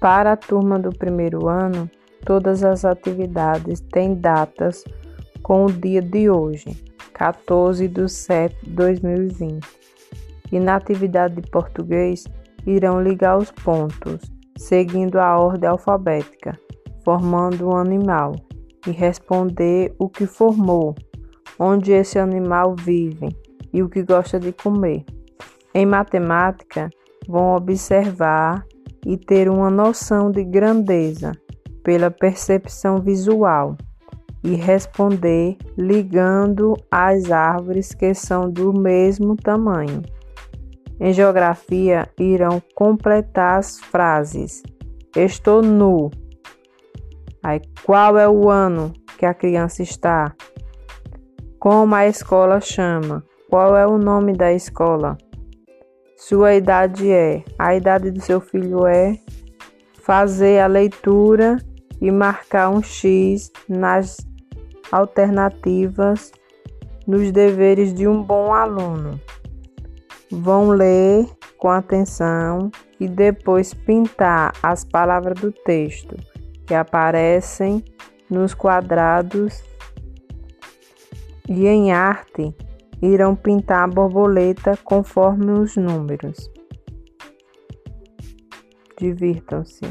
Para a turma do primeiro ano, todas as atividades têm datas com o dia de hoje, 14 de 7 de 2020. E na atividade de português, irão ligar os pontos, seguindo a ordem alfabética, formando um animal, e responder o que formou, onde esse animal vive e o que gosta de comer. Em matemática, vão observar e ter uma noção de grandeza pela percepção visual e responder ligando as árvores que são do mesmo tamanho. Em geografia, irão completar as frases: Estou nu. Aí, qual é o ano que a criança está? Como a escola chama? Qual é o nome da escola? Sua idade é? A idade do seu filho é? Fazer a leitura e marcar um X nas alternativas nos deveres de um bom aluno. Vão ler com atenção e depois pintar as palavras do texto que aparecem nos quadrados e em arte irão pintar a borboleta conforme os números. Divirtam-se.